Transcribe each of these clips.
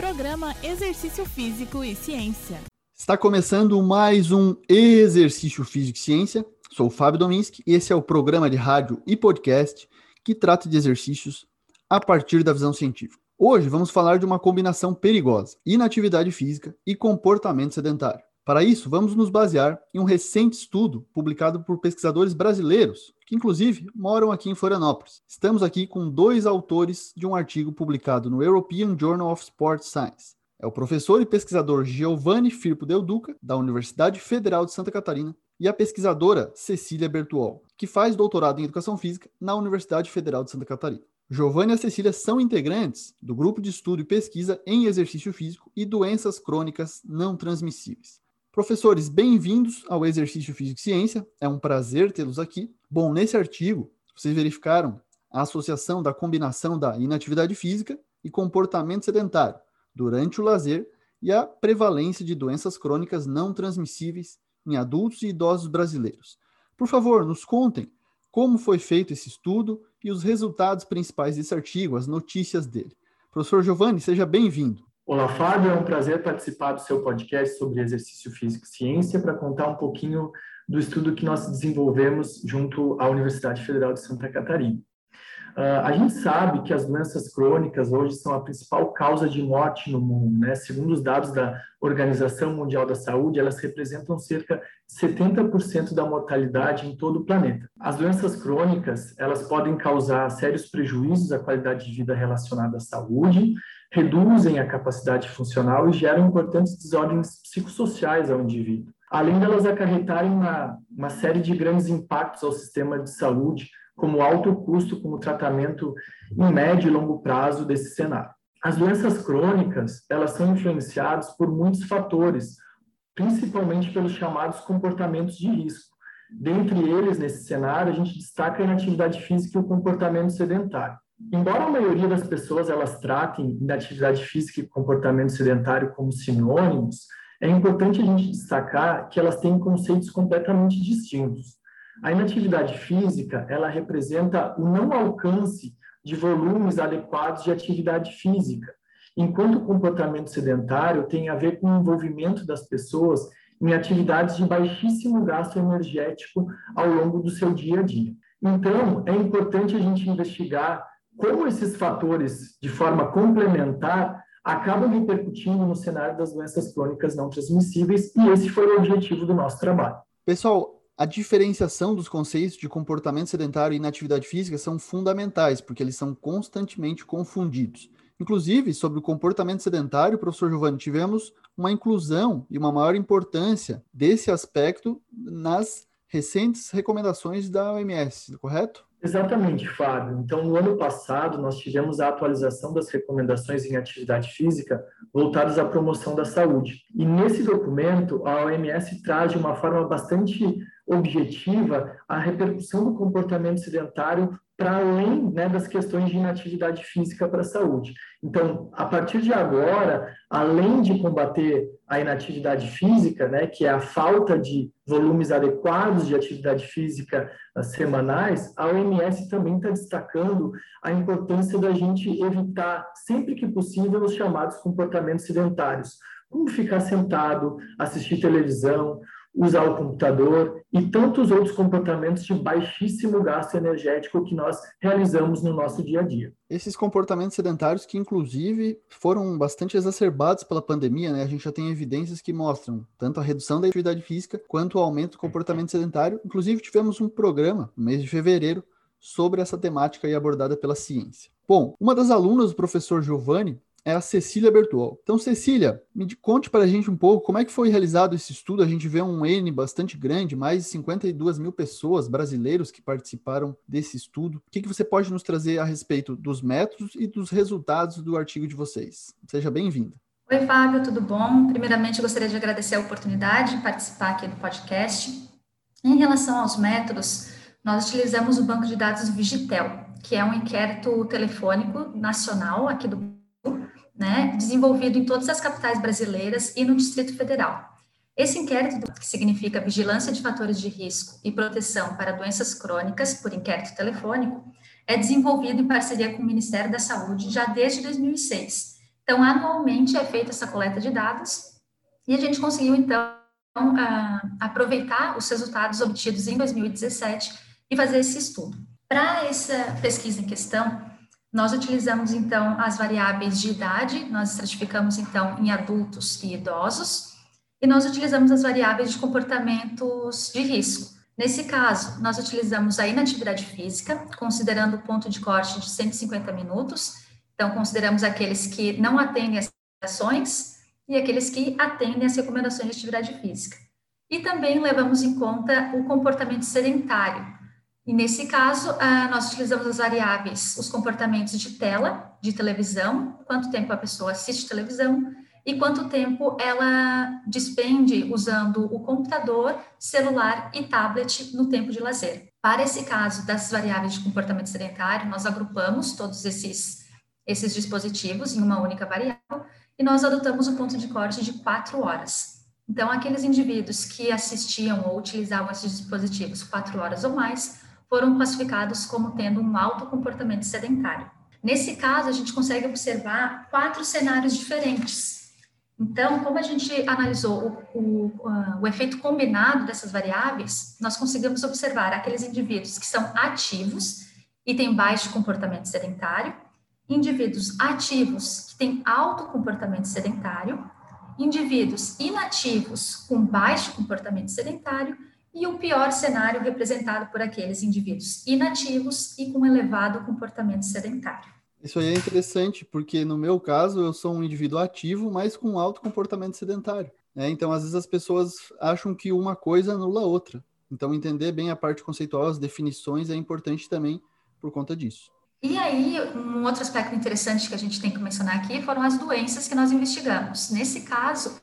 Programa Exercício Físico e Ciência. Está começando mais um Exercício Físico e Ciência. Sou o Fábio Dominski e esse é o programa de rádio e podcast que trata de exercícios a partir da visão científica. Hoje vamos falar de uma combinação perigosa: inatividade física e comportamento sedentário. Para isso, vamos nos basear em um recente estudo publicado por pesquisadores brasileiros, que inclusive moram aqui em Florianópolis. Estamos aqui com dois autores de um artigo publicado no European Journal of Sports Science. É o professor e pesquisador Giovanni Firpo Del Duca, da Universidade Federal de Santa Catarina, e a pesquisadora Cecília Bertuol, que faz doutorado em Educação Física na Universidade Federal de Santa Catarina. Giovanni e a Cecília são integrantes do grupo de estudo e pesquisa em exercício físico e doenças crônicas não transmissíveis. Professores, bem-vindos ao Exercício Físico e Ciência. É um prazer tê-los aqui. Bom, nesse artigo, vocês verificaram a associação da combinação da inatividade física e comportamento sedentário durante o lazer e a prevalência de doenças crônicas não transmissíveis em adultos e idosos brasileiros. Por favor, nos contem como foi feito esse estudo e os resultados principais desse artigo, as notícias dele. Professor Giovanni, seja bem-vindo. Olá, Fábio. É um prazer participar do seu podcast sobre exercício físico e ciência para contar um pouquinho do estudo que nós desenvolvemos junto à Universidade Federal de Santa Catarina. Uh, a gente sabe que as doenças crônicas hoje são a principal causa de morte no mundo, né? Segundo os dados da Organização Mundial da Saúde, elas representam cerca de 70% da mortalidade em todo o planeta. As doenças crônicas, elas podem causar sérios prejuízos à qualidade de vida relacionada à saúde, reduzem a capacidade funcional e geram importantes desordens psicossociais ao indivíduo. Além delas acarretarem uma, uma série de grandes impactos ao sistema de saúde, como alto custo como tratamento em médio e longo prazo desse cenário. As doenças crônicas, elas são influenciadas por muitos fatores, principalmente pelos chamados comportamentos de risco. Dentre eles, nesse cenário, a gente destaca a inatividade física e o comportamento sedentário. Embora a maioria das pessoas elas tratem da atividade física e comportamento sedentário como sinônimos, é importante a gente destacar que elas têm conceitos completamente distintos. A inatividade física, ela representa o não alcance de volumes adequados de atividade física, enquanto o comportamento sedentário tem a ver com o envolvimento das pessoas em atividades de baixíssimo gasto energético ao longo do seu dia a dia. Então, é importante a gente investigar como esses fatores, de forma complementar, acabam repercutindo no cenário das doenças crônicas não transmissíveis, e esse foi o objetivo do nosso trabalho. Pessoal, a diferenciação dos conceitos de comportamento sedentário e inatividade física são fundamentais, porque eles são constantemente confundidos. Inclusive, sobre o comportamento sedentário, professor Giovanni, tivemos uma inclusão e uma maior importância desse aspecto nas recentes recomendações da OMS, correto? Exatamente, Fábio. Então, no ano passado, nós tivemos a atualização das recomendações em atividade física voltadas à promoção da saúde. E nesse documento, a OMS traz de uma forma bastante objetiva a repercussão do comportamento sedentário para além né, das questões de inatividade física para a saúde. Então, a partir de agora, além de combater a inatividade física, né, que é a falta de volumes adequados de atividade física uh, semanais, a OMS também está destacando a importância da gente evitar, sempre que possível, os chamados comportamentos sedentários, como ficar sentado, assistir televisão, usar o computador e tantos outros comportamentos de baixíssimo gasto energético que nós realizamos no nosso dia a dia. Esses comportamentos sedentários que, inclusive, foram bastante exacerbados pela pandemia, né? A gente já tem evidências que mostram tanto a redução da atividade física quanto o aumento do comportamento sedentário. Inclusive, tivemos um programa no mês de fevereiro sobre essa temática aí abordada pela ciência. Bom, uma das alunas do professor Giovanni é a Cecília Bertuol. Então, Cecília, me conte para a gente um pouco como é que foi realizado esse estudo. A gente vê um N bastante grande, mais de 52 mil pessoas brasileiros que participaram desse estudo. O que, que você pode nos trazer a respeito dos métodos e dos resultados do artigo de vocês? Seja bem-vinda. Oi, Fábio, tudo bom? Primeiramente, gostaria de agradecer a oportunidade de participar aqui do podcast. Em relação aos métodos, nós utilizamos o banco de dados Vigitel, que é um inquérito telefônico nacional aqui do né, desenvolvido em todas as capitais brasileiras e no Distrito Federal. Esse inquérito, que significa Vigilância de Fatores de Risco e Proteção para Doenças Crônicas por Inquérito Telefônico, é desenvolvido em parceria com o Ministério da Saúde já desde 2006. Então, anualmente é feita essa coleta de dados e a gente conseguiu, então, aproveitar os resultados obtidos em 2017 e fazer esse estudo. Para essa pesquisa em questão, nós utilizamos, então, as variáveis de idade, nós estratificamos, então, em adultos e idosos, e nós utilizamos as variáveis de comportamentos de risco. Nesse caso, nós utilizamos a inatividade física, considerando o ponto de corte de 150 minutos. Então, consideramos aqueles que não atendem às ações e aqueles que atendem às recomendações de atividade física. E também levamos em conta o comportamento sedentário. E nesse caso, ah, nós utilizamos as variáveis, os comportamentos de tela, de televisão, quanto tempo a pessoa assiste televisão, e quanto tempo ela despende usando o computador, celular e tablet no tempo de lazer. Para esse caso das variáveis de comportamento sedentário, nós agrupamos todos esses, esses dispositivos em uma única variável e nós adotamos o ponto de corte de quatro horas. Então, aqueles indivíduos que assistiam ou utilizavam esses dispositivos quatro horas ou mais foram classificados como tendo um alto comportamento sedentário. Nesse caso, a gente consegue observar quatro cenários diferentes então, como a gente analisou o, o, uh, o, efeito combinado dessas variáveis, nós conseguimos observar aqueles indivíduos que são ativos e têm baixo comportamento sedentário, indivíduos ativos que têm alto comportamento sedentário, indivíduos inativos com baixo comportamento sedentário e o pior cenário representado por aqueles indivíduos inativos e com elevado comportamento sedentário. Isso aí é interessante, porque no meu caso eu sou um indivíduo ativo, mas com alto comportamento sedentário. Né? Então, às vezes as pessoas acham que uma coisa anula a outra. Então, entender bem a parte conceitual, as definições é importante também por conta disso. E aí, um outro aspecto interessante que a gente tem que mencionar aqui foram as doenças que nós investigamos. Nesse caso,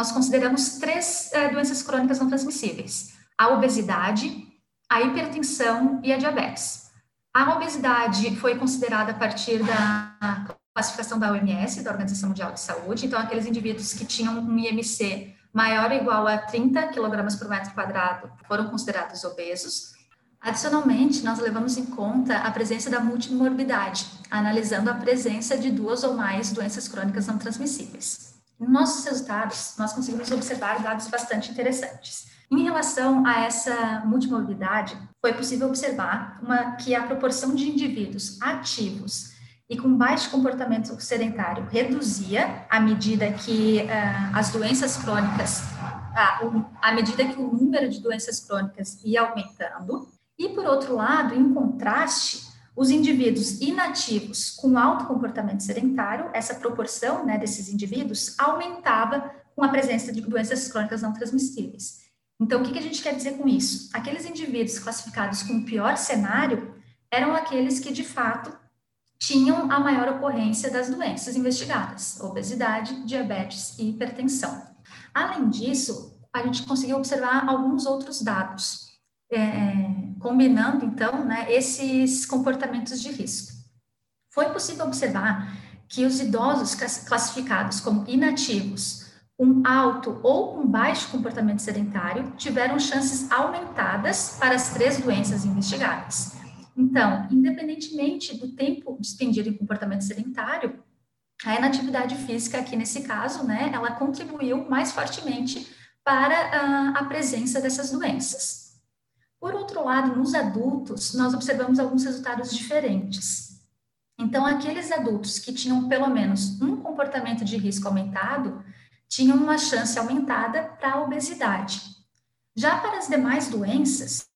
nós consideramos três é, doenças crônicas não transmissíveis: a obesidade, a hipertensão e a diabetes. A obesidade foi considerada a partir da classificação da OMS, da Organização Mundial de Saúde, então aqueles indivíduos que tinham um IMC maior ou igual a 30 kg por metro quadrado foram considerados obesos. Adicionalmente, nós levamos em conta a presença da multimorbidade, analisando a presença de duas ou mais doenças crônicas não transmissíveis. Nossos resultados, nós conseguimos observar dados bastante interessantes. Em relação a essa multimorbidade, foi possível observar uma, que a proporção de indivíduos ativos e com baixo comportamento sedentário reduzia à medida que uh, as doenças crônicas, uh, à medida que o número de doenças crônicas ia aumentando. E, por outro lado, em contraste, os indivíduos inativos com alto comportamento sedentário, essa proporção né, desses indivíduos aumentava com a presença de doenças crônicas não transmissíveis. Então, o que, a gente quer dizer com isso? Aqueles indivíduos classificados com o pior cenário eram aqueles que, de fato, tinham a maior ocorrência das doenças investigadas, obesidade, diabetes e hipertensão. Além disso, a gente conseguiu observar alguns outros dados, é, combinando, então, né, esses comportamentos de risco. Foi possível observar que os idosos classificados como inativos um alto ou um baixo comportamento sedentário tiveram chances aumentadas para as três doenças investigadas. Então, independentemente do tempo despendido em comportamento sedentário, a inatividade física aqui nesse caso, né, ela contribuiu mais fortemente para uh, a presença dessas doenças. Por outro lado, nos adultos, nós observamos alguns resultados diferentes. Então, aqueles adultos que tinham pelo menos um comportamento de risco aumentado, tinham uma chance aumentada para a obesidade. Já para as demais doenças,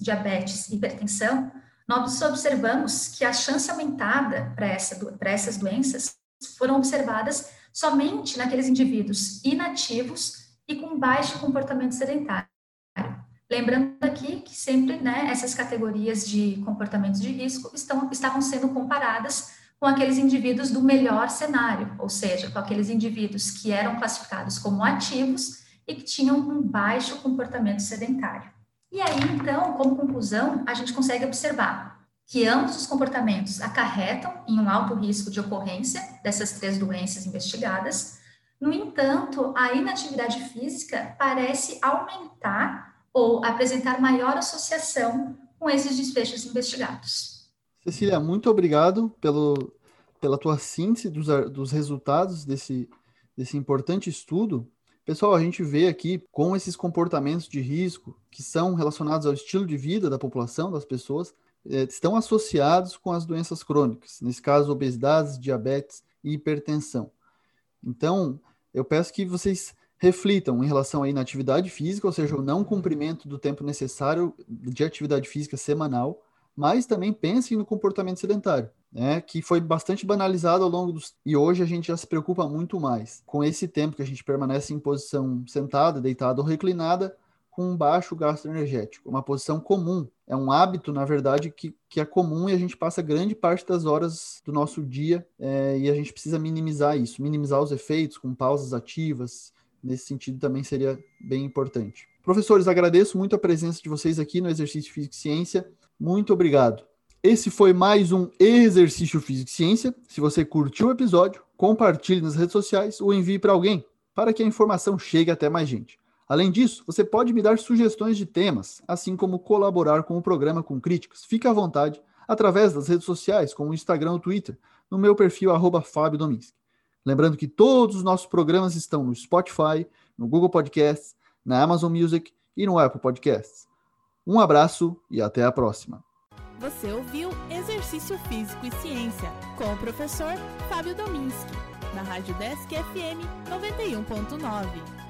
diabetes e hipertensão, nós observamos que a chance aumentada para essa, essas doenças foram observadas somente naqueles indivíduos inativos e com baixo comportamento sedentário. Lembrando aqui que sempre né, essas categorias de comportamentos de risco estão, estavam sendo comparadas com aqueles indivíduos do melhor cenário, ou seja, com aqueles indivíduos que eram classificados como ativos e que tinham um baixo comportamento sedentário. E aí, então, como conclusão, a gente consegue observar que ambos os comportamentos acarretam em um alto risco de ocorrência dessas três doenças investigadas. No entanto, a inatividade física parece aumentar ou apresentar maior associação com esses desfechos investigados. Cecília, muito obrigado pelo, pela tua síntese dos, dos resultados desse, desse importante estudo. Pessoal, a gente vê aqui como esses comportamentos de risco que são relacionados ao estilo de vida da população, das pessoas, eh, estão associados com as doenças crônicas, nesse caso, obesidade, diabetes e hipertensão. Então, eu peço que vocês reflitam em relação aí na atividade física, ou seja, o não cumprimento do tempo necessário de atividade física semanal, mas também pensem no comportamento sedentário, né, que foi bastante banalizado ao longo dos e hoje a gente já se preocupa muito mais com esse tempo que a gente permanece em posição sentada, deitada ou reclinada com um baixo gasto energético, uma posição comum. É um hábito, na verdade, que, que é comum e a gente passa grande parte das horas do nosso dia é, e a gente precisa minimizar isso, minimizar os efeitos com pausas ativas. Nesse sentido, também seria bem importante. Professores, agradeço muito a presença de vocês aqui no Exercício Físico e Ciência. Muito obrigado. Esse foi mais um Exercício Físico e Ciência. Se você curtiu o episódio, compartilhe nas redes sociais ou envie para alguém, para que a informação chegue até mais gente. Além disso, você pode me dar sugestões de temas, assim como colaborar com o programa com críticas. Fique à vontade através das redes sociais, como o Instagram ou Twitter, no meu perfil arroba Fábio Dominski. Lembrando que todos os nossos programas estão no Spotify, no Google Podcasts, na Amazon Music e no Apple Podcasts. Um abraço e até a próxima. Você ouviu Exercício Físico e Ciência com o professor Fábio Dominski, na Rádio Desk FM 91.9.